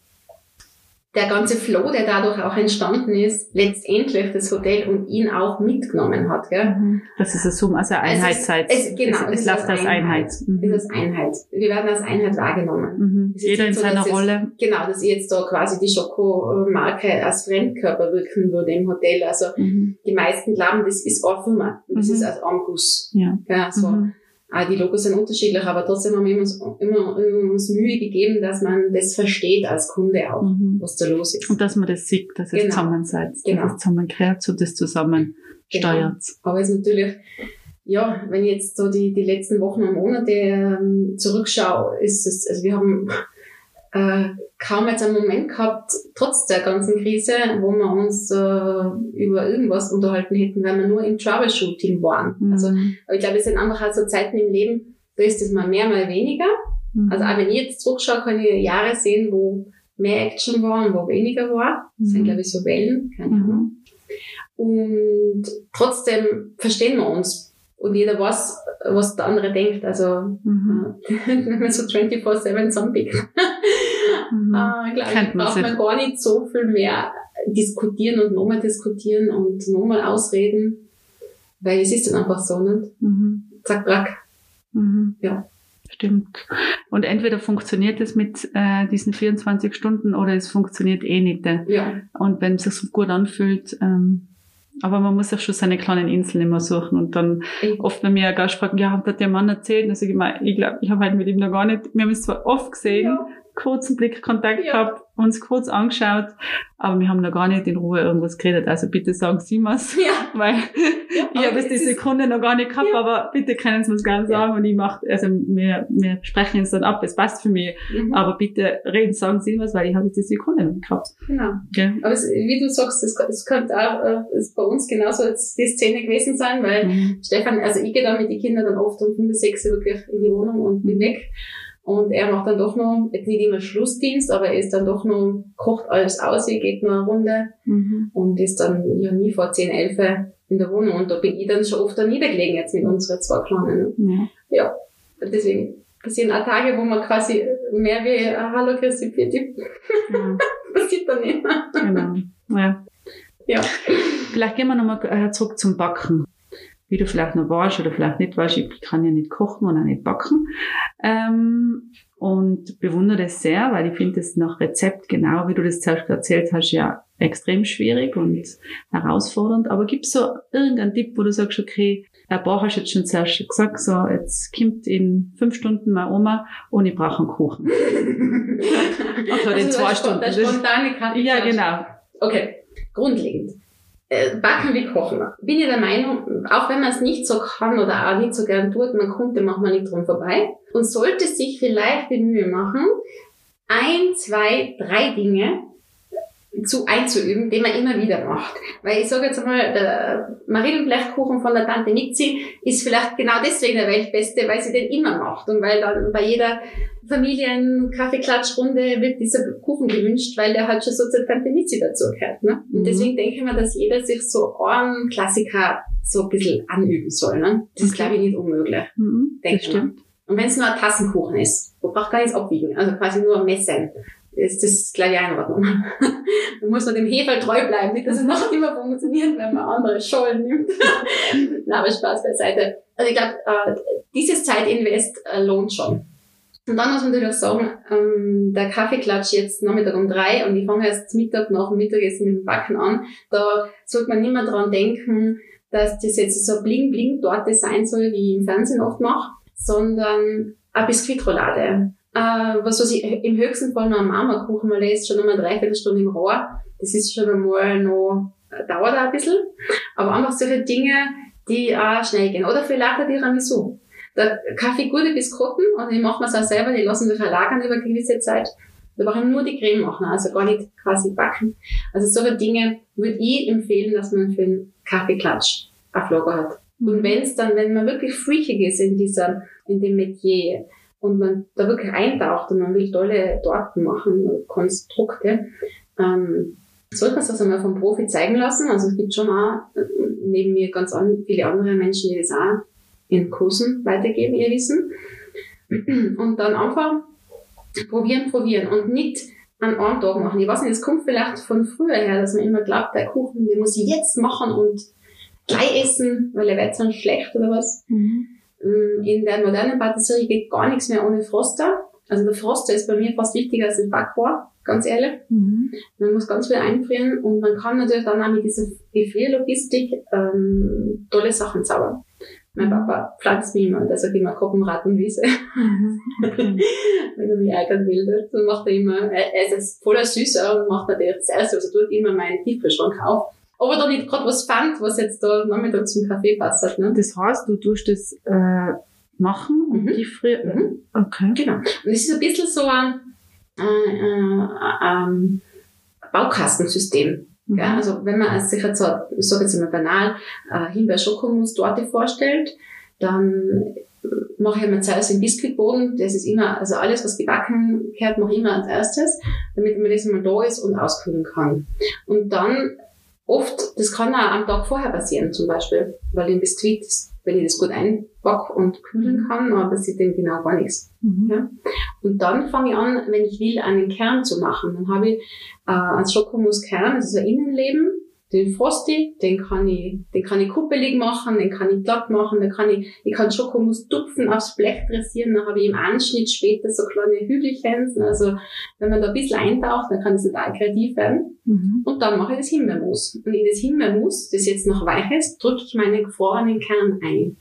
Speaker 2: der ganze Flow, der dadurch auch entstanden ist, letztendlich das Hotel und ihn auch mitgenommen hat. Gell? Mhm.
Speaker 1: Das ist eine Summe, also Einheitszeit.
Speaker 2: Es, es, genau,
Speaker 1: es, es, läuft als Einheit.
Speaker 2: Einheit. Mhm. Es ist Einheit. Wir werden als Einheit wahrgenommen.
Speaker 1: Mhm. Jeder in so, seiner Rolle.
Speaker 2: Jetzt, genau, dass jetzt da quasi die Schoko-Marke als Fremdkörper wirken würde im Hotel. Also mhm. die meisten glauben, das ist Firma. Das mhm. ist als Armguss. Ja. ja so. Mhm. Ah, die Logos sind unterschiedlich, aber trotzdem haben wir uns immer, immer uns Mühe gegeben, dass man das versteht als Kunde auch, mhm. was da los ist.
Speaker 1: Und dass man das sieht, dass es genau. zusammen seid, genau. dass es zusammen kehrt und das zusammen genau. steuert.
Speaker 2: Aber es ist natürlich, ja, wenn ich jetzt so die, die letzten Wochen und Monate ähm, zurückschaue, ist es, also wir haben äh, kaum jetzt einen Moment gehabt, trotz der ganzen Krise, wo wir uns äh, über irgendwas unterhalten hätten, weil wir nur im Troubleshooting waren. Mhm. Also, aber ich glaube, es sind einfach halt so Zeiten im Leben, da ist es mal mehr, mal weniger. Mhm. Also auch wenn ich jetzt zurückschaue, kann ich Jahre sehen, wo mehr Action war und wo weniger war. Das mhm. sind, glaube ich, so Wellen, keine mhm. Ahnung. Und trotzdem verstehen wir uns und jeder weiß, was der andere denkt. Also, mhm. wenn man so 24-7 zusammenpickt, mhm. äh, glaube ich, braucht man gar nicht so viel mehr diskutieren und nochmal diskutieren und nochmal ausreden, weil es ist dann einfach so, nicht? Mhm. Zack, brack.
Speaker 1: Mhm. Ja. Stimmt. Und entweder funktioniert es mit äh, diesen 24 Stunden oder es funktioniert eh nicht. Ja. Und wenn es sich so gut anfühlt, ähm, aber man muss auch schon seine kleinen Inseln immer suchen und dann mhm. oft bei mir ein Gast fragen, ja, hat der Mann erzählt? Sage ich mal, ich glaube, ich habe halt mit ihm noch gar nicht, wir haben es zwar oft gesehen, ja. Kurzen Blickkontakt ja. gehabt, uns kurz angeschaut, aber wir haben noch gar nicht in Ruhe irgendwas geredet. Also bitte sagen Sie mir's, ja. weil ja, ich habe es die Sekunde noch gar nicht gehabt, ja. aber bitte können Sie mir's gerne sagen und ich mache, also wir, wir sprechen es dann ab, es passt für mich, mhm. aber bitte reden, sagen Sie was, weil ich habe die Sekunde noch nicht gehabt.
Speaker 2: Genau. Okay. Aber es, wie du sagst, es, es könnte auch äh, ist bei uns genauso jetzt die Szene gewesen sein, weil mhm. Stefan, also ich gehe da mit den Kindern dann oft um 5, 6 wirklich in die Wohnung und bin weg. Und er macht dann doch noch, jetzt nicht immer Schlussdienst, aber er ist dann doch noch, kocht alles aus, geht noch eine Runde mhm. und ist dann ja nie vor 10, 11 in der Wohnung. Und da bin ich dann schon oft da niedergelegen jetzt mit unseren zwei Kleinen. Ne? Ja. deswegen passieren auch Tage, wo man quasi mehr wie Hallo Christi Pitti ja. passiert dann nicht.
Speaker 1: Genau, ja. Ja. Vielleicht gehen wir nochmal äh, zurück zum Backen wie du vielleicht noch weißt oder vielleicht nicht weißt, ich kann ja nicht kochen und auch nicht backen. Ähm, und bewundere das sehr, weil ich finde das nach Rezept, genau wie du das zuerst erzählt hast, ja extrem schwierig und herausfordernd. Aber gibt es so irgendeinen Tipp, wo du sagst, okay, ein paar hast du jetzt schon zuerst gesagt, so, jetzt kommt in fünf Stunden meine Oma und ich brauche einen Kuchen.
Speaker 2: also in zwei Stunden. Der spontane
Speaker 1: Ja, genau.
Speaker 2: Okay, grundlegend. Äh, backen wie kochen. Bin ich der Meinung, auch wenn man es nicht so kann oder auch nicht so gern tut, man kommt dem manchmal nicht drum vorbei und sollte sich vielleicht die Mühe machen, ein, zwei, drei Dinge zu einzuüben, den man immer wieder macht. Weil ich sage jetzt einmal, der Marillenblechkuchen von der Tante Mitzi ist vielleicht genau deswegen der Weltbeste, weil sie den immer macht und weil dann bei jeder Familien-Kaffeeklatschrunde wird dieser Kuchen gewünscht, weil der halt schon so zur Tante Mitzi dazugehört. Ne? Und mhm. deswegen denke ich mir, dass jeder sich so einen Klassiker so ein bisschen anüben soll. Ne? Das ist, glaube ich, nicht unmöglich. Mhm, denke ich Und wenn es nur ein Tassenkuchen ist, wo braucht gar nichts abwiegen, also quasi nur messen ist das gleich in Ordnung. man muss nur dem Hefe treu bleiben, nicht, dass es noch immer funktioniert, wenn man andere Schollen nimmt. Na, aber Spaß beiseite. Also ich glaube, äh, dieses Zeitinvest äh, lohnt schon. Und dann muss man natürlich sagen, ähm, der Kaffeeklatsch jetzt Nachmittag um drei und ich fange erst Mittag nach dem Mittagessen mit dem Backen an. Da sollte man nicht mehr dran denken, dass das jetzt so bling-bling-Torte sein soll, wie ich im Fernsehen oft mache, sondern eine Biskuitroulade äh, was was ich im höchsten Fall noch am Marmorkuchen mal ist, schon einmal dreiviertel Stunde im Rohr. Das ist schon einmal noch, äh, dauert auch ein bisschen. Aber einfach solche Dinge, die auch schnell gehen. Oder vielleicht ein Tiramisu. Da Kaffee gute Biskotten und die machen wir es auch selber, die lassen sich lagern über eine gewisse Zeit. Da brauchen nur die Creme machen, also gar nicht quasi backen. Also solche Dinge würde ich empfehlen, dass man für einen Kaffeeklatsch auf Lager hat. Und mhm. wenn es dann, wenn man wirklich freakig ist in dieser, in dem Metier, und man da wirklich eintaucht und man will tolle Torten machen, Konstrukte, ähm, sollte man das einmal vom Profi zeigen lassen. Also es gibt schon auch äh, neben mir ganz an, viele andere Menschen, die das auch in Kursen weitergeben, ihr Wissen. Und dann einfach probieren, probieren und nicht an einem Tag machen. Ich weiß nicht, es kommt vielleicht von früher her, dass man immer glaubt, der Kuchen, den muss ich jetzt machen und gleich essen, weil er wird sonst schlecht oder was. Mhm. Mm, in der modernen Patisserie geht gar nichts mehr ohne Froster. Also der Froster ist bei mir fast wichtiger als das Backrohr, ganz ehrlich. Mhm. Man muss ganz viel einfrieren und man kann natürlich dann auch mit dieser Gefrierlogistik ähm, tolle Sachen zaubern. Mein Papa pflanzt mich immer, der sagt immer Koppenrattenwiese. Mhm. Wenn er mich ärgern will, dann macht er immer, er ist voller Süßer und macht natürlich das erste, also tut immer meinen Tiefkühlschrank auf. Aber da nicht gerade was fand, was jetzt da Nachmittag zum Kaffee passt. Ne?
Speaker 1: Das heißt, du tust das äh, machen und mhm. tiefkühlen?
Speaker 2: Mhm. Okay. Genau. Und das ist ein bisschen so ein, äh, äh, ähm, Baukastensystem. Mhm. Ja, also wenn man sich jetzt, ich sage jetzt mal banal, äh, Himbeer-Schokomus-Torte vorstellt, dann mache ich mir zuerst den Biskuitboden, das ist immer, also alles, was gebacken gehört, mache ich immer als erstes, damit man das mal da ist und auskühlen kann. Und dann oft, das kann auch am Tag vorher passieren zum Beispiel, weil den Biskuit, wenn ich das gut einback und kühlen kann, dann passiert dem genau gar nichts. Mhm. Ja? Und dann fange ich an, wenn ich will, einen Kern zu machen. Dann habe ich äh, einen Schokomuskern, das ist ein Innenleben, den Frosty, den kann ich, den kann ich kuppelig machen, den kann ich glatt machen, den kann ich, ich kann Schokomus tupfen, aufs Blech dressieren, dann habe ich im Anschnitt später so kleine Hügelchen, also wenn man da ein bisschen eintaucht, dann kann das total kreativ werden. Mhm. Und dann mache ich das Himbeermus. Und in das Himbeermus, das jetzt noch weich ist, drücke ich meinen gefrorenen Kern ein.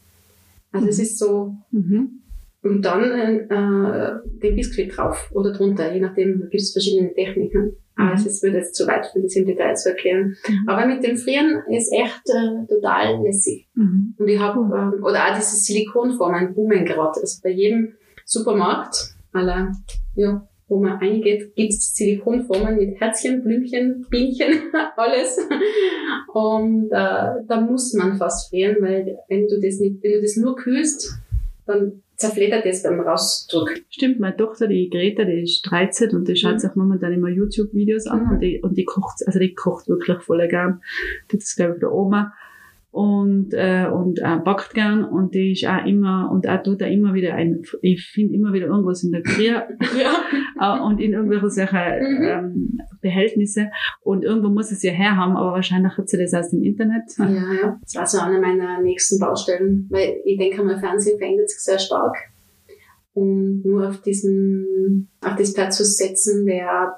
Speaker 2: Also es mhm. ist so, mhm. und dann äh, den Biskuit drauf oder drunter, je nachdem, gibt es verschiedene Techniken. Aber mhm. es würde jetzt zu weit für das im Detail zu erklären. Mhm. Aber mit dem Frieren ist echt äh, total lässig. Mhm. Und ich habe, ähm, oder auch diese Silikonformen boomen gerade. Also bei jedem Supermarkt, aller, ja, wo man eingeht, gibt's Silikonformen mit Herzchen, Blümchen, Bienchen, alles. Und äh, da muss man fast frieren, weil wenn du das nicht, wenn du das nur kühlst, dann zerfleddert es beim Rausdruck.
Speaker 1: Stimmt, meine Tochter, die Greta, die ist 13 und die schaut mhm. sich momentan immer YouTube-Videos an mhm. und, die, und die kocht, also die kocht wirklich voll gern. Das ist, glaube ich, der Oma und äh, und äh, backt gern und die ist auch immer und auch tut da immer wieder ein ich finde immer wieder irgendwas in der Krier ja. äh, und in irgendwelche Sachen mhm. ähm, Behältnisse und irgendwo muss es ja herhaben, aber wahrscheinlich hat sie das aus dem Internet.
Speaker 2: Ja, ja. Das war so eine meiner nächsten Baustellen, weil ich denke, mein Fernsehen verändert sich sehr stark und nur auf diesen, auf das Platz zu setzen, wäre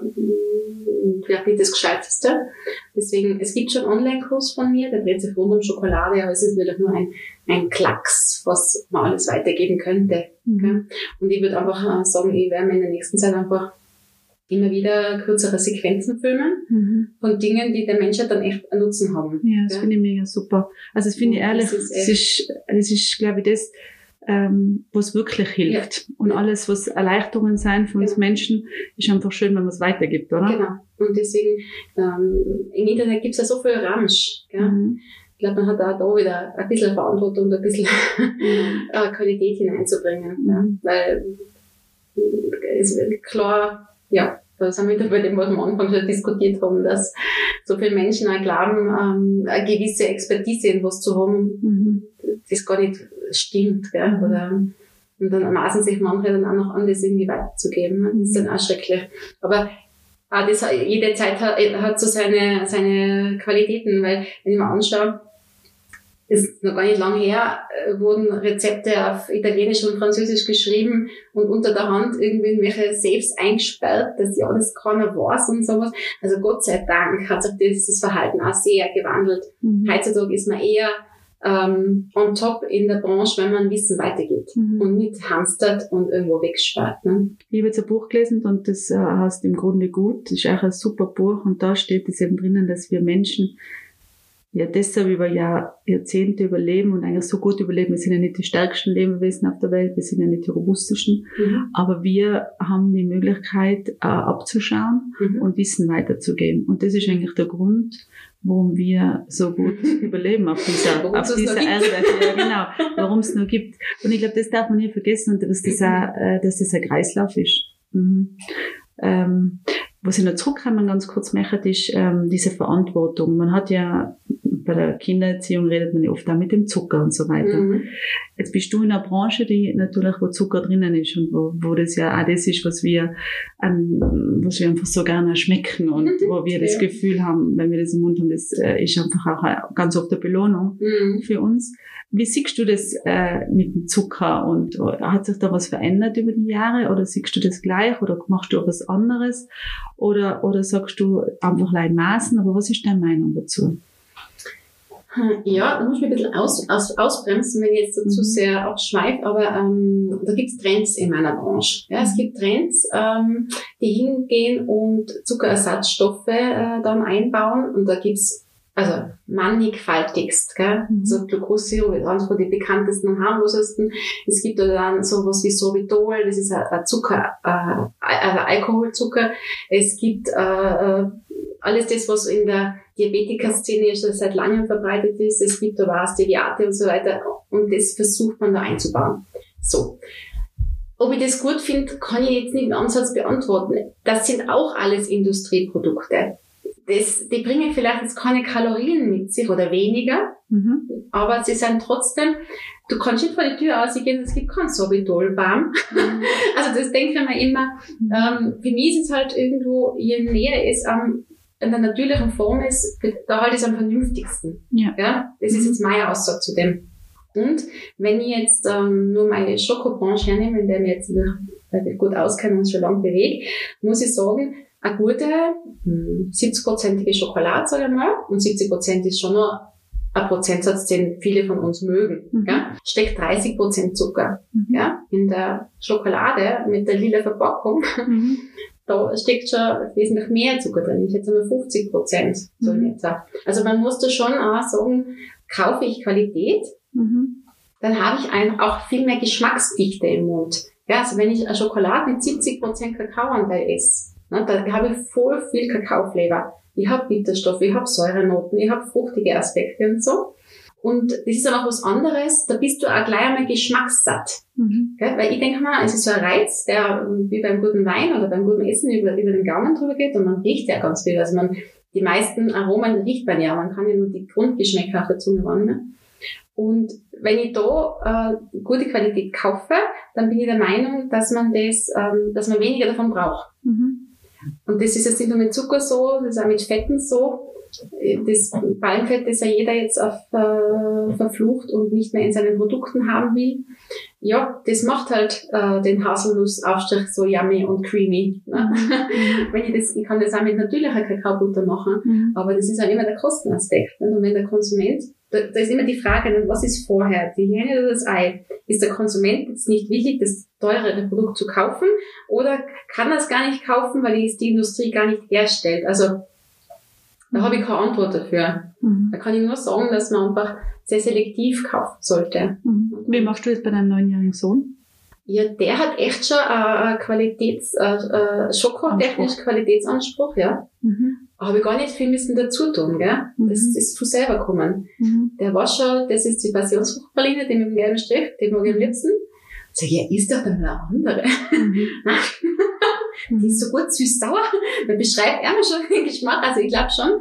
Speaker 2: vielleicht nicht das Gescheiteste. Deswegen, es gibt schon Online-Kurs von mir, der dreht sich rund um Schokolade, aber es ist natürlich nur ein, ein Klacks, was man alles weitergeben könnte. Mhm. Und ich würde einfach äh, sagen, ich werde mir in der nächsten Zeit einfach immer wieder kürzere Sequenzen filmen mhm. von Dingen, die der Menschheit dann echt einen Nutzen haben.
Speaker 1: Ja, das ja. finde ich mega super. Also das finde ich ehrlich, das ist, das ist, das ist, glaube ich, das, ähm, was wirklich hilft. Ja. Und alles, was Erleichterungen sein für uns ja. Menschen, ist einfach schön, wenn man es weitergibt, oder?
Speaker 2: Genau. Und deswegen, ähm, im Internet gibt es ja so viel Ramsch. Gell? Mhm. Ich glaube, man hat auch da wieder ein bisschen Verantwortung, ein bisschen mhm. Qualität hineinzubringen. Mhm. Ja? Weil es wird klar, ja, da sind wir wieder bei dem, was wir am Anfang schon diskutiert haben, dass so viele Menschen auch glauben, ähm, eine gewisse Expertise in was zu haben, mhm. Das gar nicht stimmt. Gell? Mhm. Oder, und dann maßen sich manche dann auch noch an, das irgendwie weiterzugeben. Das ist dann auch schrecklich. Aber auch das, jede Zeit hat, hat so seine, seine Qualitäten, weil wenn ich mir anschaue, ist noch gar nicht lang her, äh, wurden Rezepte auf Italienisch und Französisch geschrieben und unter der Hand irgendwie in welche Safes eingesperrt, dass ja das keiner weiß und sowas. Also Gott sei Dank hat sich dieses Verhalten auch sehr gewandelt. Mhm. Heutzutage ist man eher ähm, on top in der Branche, wenn man Wissen weitergibt mhm. und nicht hamstert und irgendwo wegsperrt. Ne?
Speaker 1: Ich habe jetzt ein Buch gelesen und das äh, heißt im Grunde gut. Das ist auch ein super Buch und da steht es eben drinnen, dass wir Menschen ja deshalb über Jahr, Jahrzehnte überleben und eigentlich so gut überleben. Wir sind ja nicht die stärksten Lebewesen auf der Welt, wir sind ja nicht die robustesten, mhm. aber wir haben die Möglichkeit äh, abzuschauen mhm. und Wissen weiterzugeben. Und das ist eigentlich der Grund, warum wir so gut überleben auf dieser, auf dieser Erde. Ja, genau, warum es nur gibt. Und ich glaube, das darf man nie vergessen und dass das, auch, äh, dass das ein Kreislauf ist. Mhm. Ähm, was ich noch zurückkommen ganz kurz machen, ist ähm, diese Verantwortung. Man hat ja bei der Kindererziehung redet man ja oft auch mit dem Zucker und so weiter. Mhm. Jetzt bist du in einer Branche, die natürlich, wo Zucker drinnen ist und wo, wo das ja auch das ist, was wir, ähm, was wir einfach so gerne schmecken und mhm. wo wir das ja. Gefühl haben, wenn wir das im Mund haben, das äh, ist einfach auch ganz oft eine Belohnung mhm. für uns. Wie siehst du das äh, mit dem Zucker und äh, hat sich da was verändert über die Jahre oder siehst du das gleich oder machst du was anderes oder, oder sagst du einfach leid Maßen, aber was ist deine Meinung dazu?
Speaker 2: Ja, da muss ich mich ein bisschen aus, aus, ausbremsen, wenn ich jetzt so mhm. zu sehr abschweife, aber ähm, da gibt's Trends in meiner Branche. Ja, es mhm. gibt Trends, ähm, die hingehen und Zuckerersatzstoffe äh, dann einbauen und da gibt's also mannigfaltigst, gell? Mhm. So Glucose-Sirup ist eines von den bekanntesten und harmlosesten. Es gibt da dann sowas wie Sorbitol, das ist ein Zucker, äh, Alkoholzucker. Es gibt äh, äh, alles das, was in der Diabetiker-Szene ja schon seit langem verbreitet ist. Es gibt aber auch Steviate und so weiter. Und das versucht man da einzubauen. So. Ob ich das gut finde, kann ich jetzt nicht im Ansatz beantworten. Das sind auch alles Industrieprodukte das, die bringen vielleicht jetzt keine Kalorien mit sich oder weniger, mhm. aber sie sind trotzdem, du kannst nicht vor die Tür ausgehen, es gibt kein Sorbitolbaum. Mhm. also das denke ich mir immer, mhm. ähm, für mich ist es halt irgendwo, je näher es am in der natürlichen Form ist, da halt es am vernünftigsten. Ja. ja? Das ist mhm. jetzt meine Aussage zu dem. Und wenn ich jetzt ähm, nur meine Schokobranche hernehme, in der ich jetzt gut auskenne und schon lange bewege, muss ich sagen, eine gute 70-prozentige hm, Schokolade, sage ich mal, und 70 Prozent ist schon nur ein Prozentsatz, den viele von uns mögen, mhm. ja, steckt 30 Prozent Zucker, mhm. ja, in der Schokolade mit der lila Verpackung. Mhm. Da steckt schon wesentlich mehr Zucker drin. Ich hätte mal 50 Prozent, so in mhm. etwa. Also man muss da schon auch sagen, kaufe ich Qualität, mhm. dann habe ich auch viel mehr Geschmacksdichte im Mund. Ja, also wenn ich eine Schokolade mit 70 Prozent Kakaoanteil esse, Ne, da habe ich voll viel Kakaoflavor. Ich habe Bitterstoffe, ich habe Säurenoten, ich habe fruchtige Aspekte und so. Und das ist dann auch was anderes, da bist du auch gleich einmal geschmackssatt. Mhm. Gell? Weil ich denke mal, es ist so ein Reiz, der wie beim guten Wein oder beim guten Essen über, über den Gaumen drüber geht und man riecht ja ganz viel. Also man, die meisten Aromen riecht man ja, man kann ja nur die Grundgeschmäcker auf der Zunge wahrnehmen. Und wenn ich da äh, gute Qualität kaufe, dann bin ich der Meinung, dass man das, ähm, dass man weniger davon braucht. Und das ist jetzt nicht nur mit Zucker so, das ist auch mit Fetten so. Das Palmfett, das ja jeder jetzt auf, äh, verflucht und nicht mehr in seinen Produkten haben will. Ja, das macht halt äh, den Haselnussaufstrich so yummy und creamy. Ne? Mhm. wenn ich das, ich kann das auch mit natürlicher Kakaobutter machen, mhm. aber das ist halt immer der Kostenaspekt. Und wenn der Konsument da, da ist immer die Frage, was ist vorher, die Hähne oder das Ei? Ist der Konsument jetzt nicht willig, das teurere Produkt zu kaufen oder kann er es gar nicht kaufen, weil es die Industrie gar nicht herstellt? Also da habe ich keine Antwort dafür. Mhm. Da kann ich nur sagen, dass man einfach sehr selektiv kaufen sollte.
Speaker 1: Mhm. Wie machst du das bei deinem neunjährigen Sohn?
Speaker 2: Ja, der hat echt schon äh, Qualitäts, äh, äh, schokotechnisch Qualitätsanspruch, ja. Mhm. Habe ich gar nicht viel müssen dazu tun, gell? Mhm. Das ist von selber kommen. Mhm. Der war schon, das ist die Passionsfruchtpraline, die mit dem gelben Strich, die mag ich am liebsten. Sag ich, ja, ist doch dann eine andere. Mhm. die ist so gut süß-sauer. Da beschreibt er mir schon den Geschmack. Also ich glaube schon,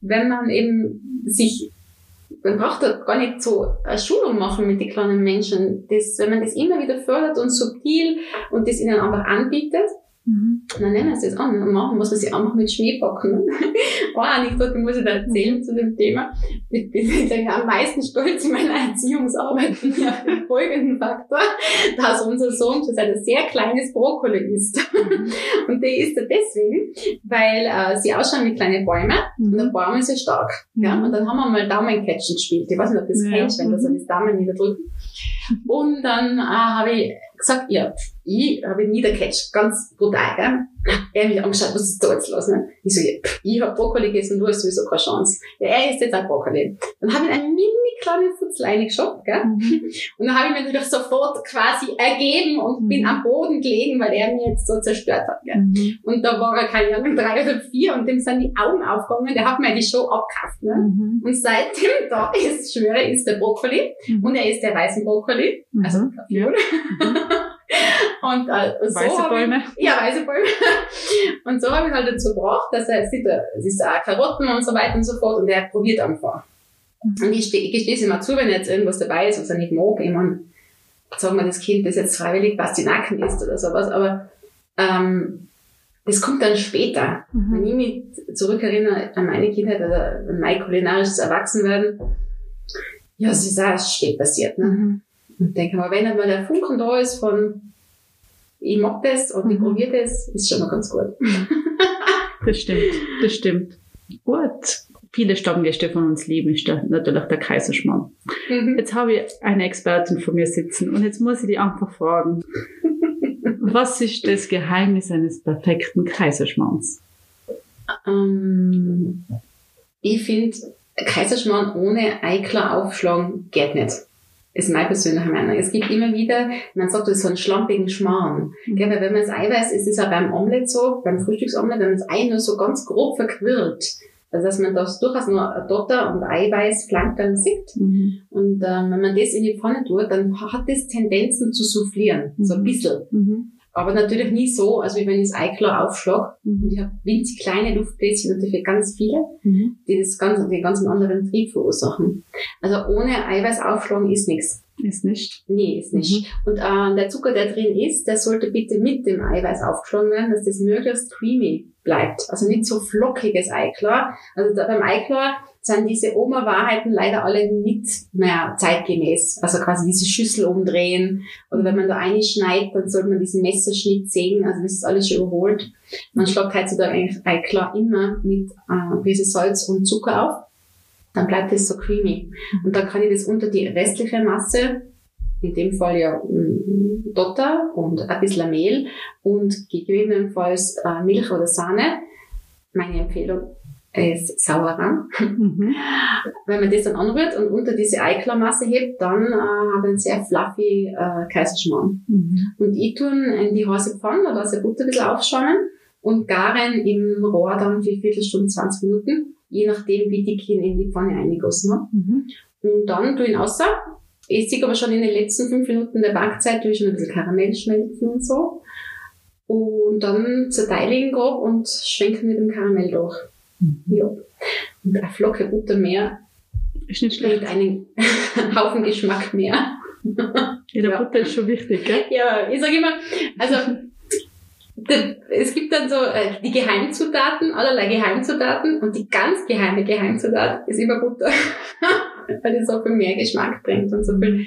Speaker 2: wenn man eben sich man braucht da gar nicht so eine Schulung machen mit den kleinen Menschen. Das, wenn man das immer wieder fördert und subtil und das ihnen einfach anbietet, Mhm. dann nehmen sie das an und machen, was wir sie einfach mit Schnee packen. oh, Anekdote muss ich da erzählen zu dem Thema. Ich bin ja am meisten stolz in meiner Erziehungsarbeit bin ich auf den folgenden Faktor, dass unser Sohn schon ein sehr kleines Brokkoli isst. Mhm. Und der isst er deswegen, weil äh, sie ausschauen wie kleine Bäume mhm. und der Baum ist ja stark. Ja? Und dann haben wir mal Daumencatchen gespielt. Ich weiß nicht, ob das ja. kennst, wenn das mhm. das Daumen niederdrücken. Und dann äh, habe ich gesagt, ja, ich habe ihn niedergecatcht, ganz brutal, gell? Er hat mich angeschaut, was ist da jetzt los, ne? Ich so, ja, ich habe Brokkoli gegessen, du hast sowieso keine Chance. Ja, er isst jetzt auch Brokkoli. Dann habe ich einen mini kleinen Futzleine geschoben, gell? Mhm. Und dann habe ich mir natürlich sofort quasi ergeben und mhm. bin am Boden gelegen, weil er mir jetzt so zerstört hat, gell? Mhm. Und da war er, keine Ahnung, drei oder vier und dem sind die Augen aufgegangen, der hat mir die Show abgekauft, ne? Mhm. Und seitdem da ist, schwöre, ist der Brokkoli mhm. und er ist der weißen Brokkoli, also mhm. Und äh, so
Speaker 1: weiße Bäume.
Speaker 2: Ich, ja, weiße Bäume. Und so habe ich halt dazu gebracht, dass er sieht, es ist auch Karotten und so weiter und so fort und er probiert einfach. Und ich, ich gestehe es immer zu, wenn jetzt irgendwas dabei ist, was er nicht mag. Ich meine, sagen wir das Kind, das jetzt freiwillig Pastinaken isst oder sowas, aber ähm, das kommt dann später. Mhm. Wenn ich mich zurückerinnere an meine Kindheit oder an mein kulinarisches Erwachsenwerden, ja, es ist auch spät passiert. Ne? Mhm. Und denke mal, wenn einmal der Funken da ist von ich mag das und ich mhm. probiere das, ist schon mal ganz gut.
Speaker 1: das stimmt, das stimmt. Gut. Viele Stammgäste von uns lieben ist natürlich der Kaiserschmarrn. Mhm. Jetzt habe ich eine Expertin vor mir sitzen und jetzt muss ich die einfach fragen. Was ist das Geheimnis eines perfekten Kaiserschmarrns?
Speaker 2: Ähm, ich finde, Kaiserschmarrn ohne Eiklar aufschlagen geht nicht ist meine persönliche Meinung. Es gibt immer wieder, man sagt, das ist so einen schlampigen Schmarrn. Mhm. Gell, weil wenn man das Eiweiß, ist es ja beim Omelett so, beim Frühstücksomelett, wenn man das Ei nur so ganz grob verquirlt, also dass man das durchaus nur Dotter und Eiweiß flank dann sieht. Mhm. Und ähm, wenn man das in die Pfanne tut, dann hat das Tendenzen zu soufflieren, mhm. so ein bisschen. Aber natürlich nie so, als wie wenn ich das Ei klar aufschlage. Mhm. Und ich habe winzig kleine Luftbläschen dafür ganz viele, mhm. die das ganz, den ganzen anderen Trieb verursachen. Also ohne Eiweiß aufschlagen ist nichts.
Speaker 1: Ist nicht?
Speaker 2: Nee, ist nicht. Mhm. Und äh, der Zucker, der drin ist, der sollte bitte mit dem Eiweiß aufgeschlagen werden, dass das möglichst creamy bleibt. Also nicht so flockiges Eiklar. Also da beim Eiklar sind diese Oma-Wahrheiten leider alle nicht mehr zeitgemäß. Also quasi diese Schüssel umdrehen oder wenn man da eine schneidet, dann sollte man diesen Messerschnitt sehen. Also das ist alles schon überholt. Man schlagt heutzutage eigentlich Eiklar immer mit äh, bisschen Salz und Zucker auf. Dann bleibt es so creamy. Und dann kann ich das unter die restliche Masse in dem Fall ja mm, Dotter und ein bisschen Mehl und gegebenenfalls äh, Milch oder Sahne. Meine Empfehlung ist Sauerrahm. Mhm. Wenn man das dann anrührt und unter diese Eiklarmasse hebt, dann äh, habe ich einen sehr fluffy äh, Kaiserschmarrn. Mhm. Und ich tun in die heiße Pfanne, da lasse Butter ein bisschen aufschäumen und garen im Rohr dann für Viertelstunde, 20 Minuten, je nachdem, wie dick ich ihn in die Pfanne eingegossen habe. Mhm. Und dann tue ich ihn außer, ich sehe aber schon in den letzten fünf Minuten der Backzeit, tue ich schon ein bisschen Karamell schmelzen und so. Und dann zerteile ich ihn grob und schwenke mit dem Karamell durch. Mhm. Ja. Und eine Flocke Butter mehr
Speaker 1: ist nicht schlecht.
Speaker 2: einen Haufen Geschmack mehr.
Speaker 1: ja, der ja. Butter ist schon wichtig, gell?
Speaker 2: Ja, ich sage immer, also es gibt dann so äh, die Geheimzutaten, allerlei Geheimzutaten und die ganz geheime Geheimzutat ist immer Butter. Weil die so viel mehr Geschmack bringt und so viel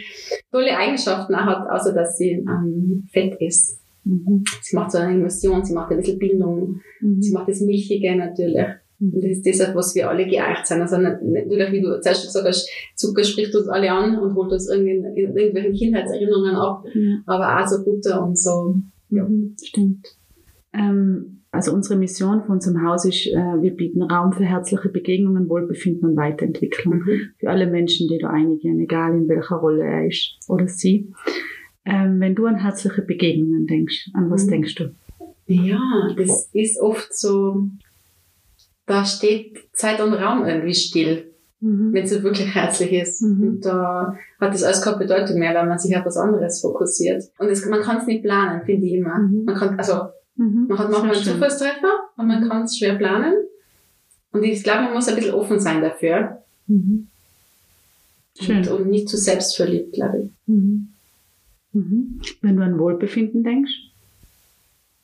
Speaker 2: tolle Eigenschaften auch hat, außer dass sie ähm, fett ist. Mhm. Sie macht so eine Emulsion, sie macht ein bisschen Bindung, mhm. sie macht das Milchige natürlich. Mhm. Und das ist das, was wir alle geeicht sind. Also natürlich, wie du zuerst gesagt hast, Zucker spricht uns alle an und holt uns irgendwelchen Kindheitserinnerungen ab, ja. aber auch so Butter und so.
Speaker 1: Ja. Mhm, stimmt. Ähm, also unsere Mission von unserem Haus ist, äh, wir bieten Raum für herzliche Begegnungen, Wohlbefinden und Weiterentwicklung mhm. für alle Menschen, die da eingehen, egal in welcher Rolle er ist oder sie. Ähm, wenn du an herzliche Begegnungen denkst, an was mhm. denkst du?
Speaker 2: Ja, das ist oft so, da steht Zeit und Raum irgendwie still, mhm. wenn es wirklich herzlich ist. Mhm. Und da hat das alles keine Bedeutung mehr, weil man sich auf was anderes fokussiert. Und es, man kann es nicht planen, finde ich immer. Mhm. Man kann, also Mhm. Man hat manchmal einen Zufallstreffer und man kann es schwer planen. Und ich glaube, man muss ein bisschen offen sein dafür. Mhm. Schön. Und, und, nicht zu selbstverliebt, glaube ich. Mhm.
Speaker 1: Mhm. Wenn du an Wohlbefinden denkst?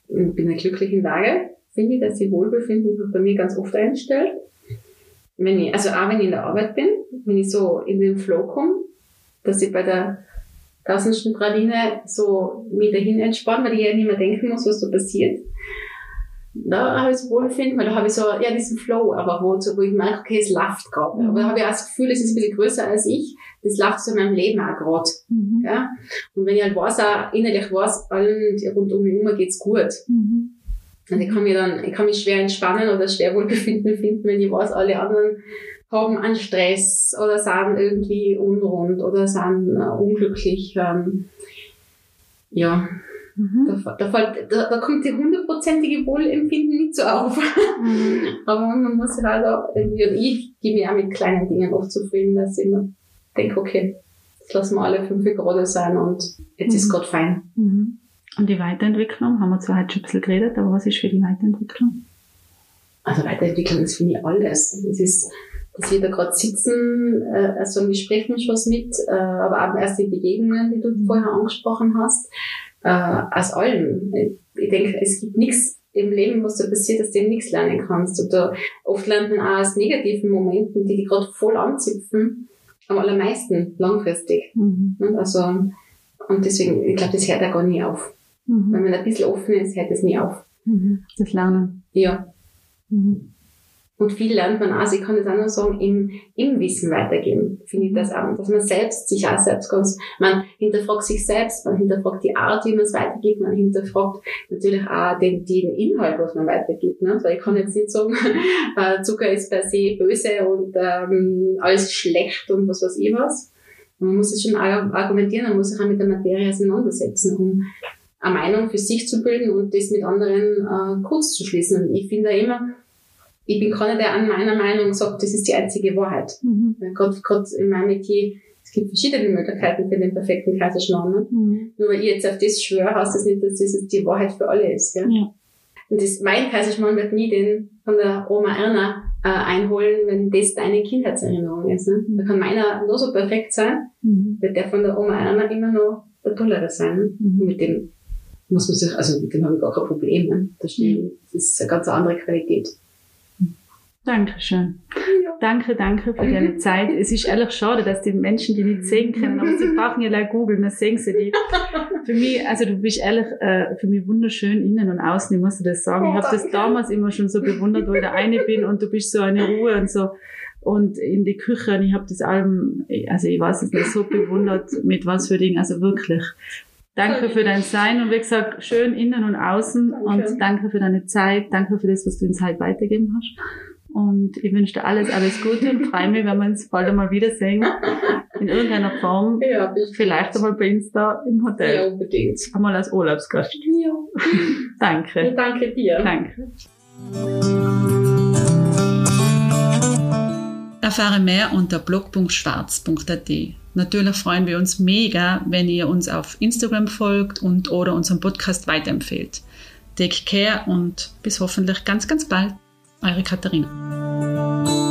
Speaker 2: Ich bin in einer glücklichen Lage, finde ich, dass sich Wohlbefinden bei mir ganz oft einstellt. Wenn ich, also auch wenn ich in der Arbeit bin, wenn ich so in den Flow komme, dass ich bei der tausendsten Praline so mit dahin entspannen, weil ich ja nicht mehr denken muss, was so passiert. Da habe ich so Wohlbefinden, weil da habe ich so, ja, diesen Flow, aber wo, so, wo ich merke, okay, es läuft gerade. Mhm. Aber da habe ich auch das Gefühl, es ist ein bisschen größer als ich. Das läuft so in meinem Leben auch gerade. Mhm. Ja? Und wenn ich halt weiß, auch innerlich weiß, allen rund um mich herum geht's gut. Mhm. Und ich kann mich dann, ich kann mich schwer entspannen oder schwer Wohlbefinden finden, wenn ich weiß, alle anderen haben einen Stress oder sind irgendwie unrund oder sind äh, unglücklich. Ähm, ja, mhm. da, da, fällt, da, da, kommt die hundertprozentige Wohlempfinden nicht so auf. Mhm. Aber man muss halt auch ich gebe mir auch mit kleinen Dingen oft zufrieden, dass ich immer denke, okay, jetzt lassen wir alle fünf gerade sein und jetzt mhm. ist Gott fein.
Speaker 1: Mhm. Und die Weiterentwicklung, haben wir zwar heute schon ein bisschen geredet, aber was ist für die Weiterentwicklung?
Speaker 2: Also Weiterentwicklung ist für mich alles. Es ist dass wir da gerade sitzen, äh, also ein Gespräch nimmst was mit, äh, aber auch erst die Begegnungen, die du mhm. vorher angesprochen hast, äh, aus allem. Ich denke, es gibt nichts im Leben, was da passiert, dass du nichts lernen kannst. Oder oft lernt man auch aus negativen Momenten, die die gerade voll anzipfen, am allermeisten langfristig. Mhm. Also, und deswegen, ich glaube, das hört auch gar nie auf. Mhm. Wenn man ein bisschen offen ist, hört es nie auf.
Speaker 1: Mhm. Das Lernen.
Speaker 2: Ja. Mhm. Und viel lernt man auch, ich kann das auch nur sagen, im, im Wissen weitergeben, finde ich das auch. Dass man selbst sich auch selbst ganz, man hinterfragt sich selbst, man hinterfragt die Art, wie man es weitergibt, man hinterfragt natürlich auch den, den Inhalt, was man weitergibt. Ne? Weil ich kann jetzt nicht sagen, äh, Zucker ist per se böse und ähm, alles schlecht und was weiß ich was. Man muss es schon argumentieren, man muss sich auch mit der Materie auseinandersetzen, um eine Meinung für sich zu bilden und das mit anderen äh, kurz zu schließen. Und ich finde immer, ich bin keiner, der an meiner Meinung sagt, das ist die einzige Wahrheit. Mhm. Gerade, gerade in meinem Metier, es gibt verschiedene Möglichkeiten für den perfekten Kaiserschmarrn. Ne? Mhm. Nur weil ich jetzt auf das schwöre, heißt das nicht, dass das die Wahrheit für alle ist. Gell? Ja. Und das, mein Kaiserschmarrn wird nie den von der Oma Erna äh, einholen, wenn das deine Kindheitserinnerung ist. Ne? Mhm. Da kann meiner nur so perfekt sein, mhm. wird der von der Oma Erna immer noch der Tollere sein. Ne? Mhm. Mit dem muss man sich, also mit dem habe ich gar kein Problem. Ne? Das, mhm. ist eine ganz andere Qualität.
Speaker 1: Dankeschön. Ja. Danke, danke für deine Zeit. Es ist ehrlich schade, dass die Menschen die nicht sehen können, aber sie brauchen ja gleich googeln, dann sehen sie die. Für mich, also du bist ehrlich, äh, für mich wunderschön innen und außen, ich muss dir das sagen. Oh, ich habe das damals immer schon so bewundert, weil ich der eine bin und du bist so eine Ruhe und so. Und in die Küche, und ich habe das allem, also ich weiß es nicht, so bewundert, mit was für Dingen, also wirklich. Danke für dein Sein und wie gesagt, schön innen und außen danke. und danke für deine Zeit, danke für das, was du uns halt weitergeben hast. Und ich wünsche dir alles, alles Gute und freue mich, wenn wir uns bald einmal wiedersehen. In irgendeiner Form. Ja, Vielleicht einmal bei Insta im Hotel.
Speaker 2: Ja, unbedingt.
Speaker 1: Einmal als Urlaubsgast. Ja. danke.
Speaker 2: Ich danke dir.
Speaker 1: Danke. Erfahre mehr unter blog.schwarz.at. Natürlich freuen wir uns mega, wenn ihr uns auf Instagram folgt und oder unseren Podcast weiterempfehlt. Take care und bis hoffentlich ganz, ganz bald. Eure Katharina.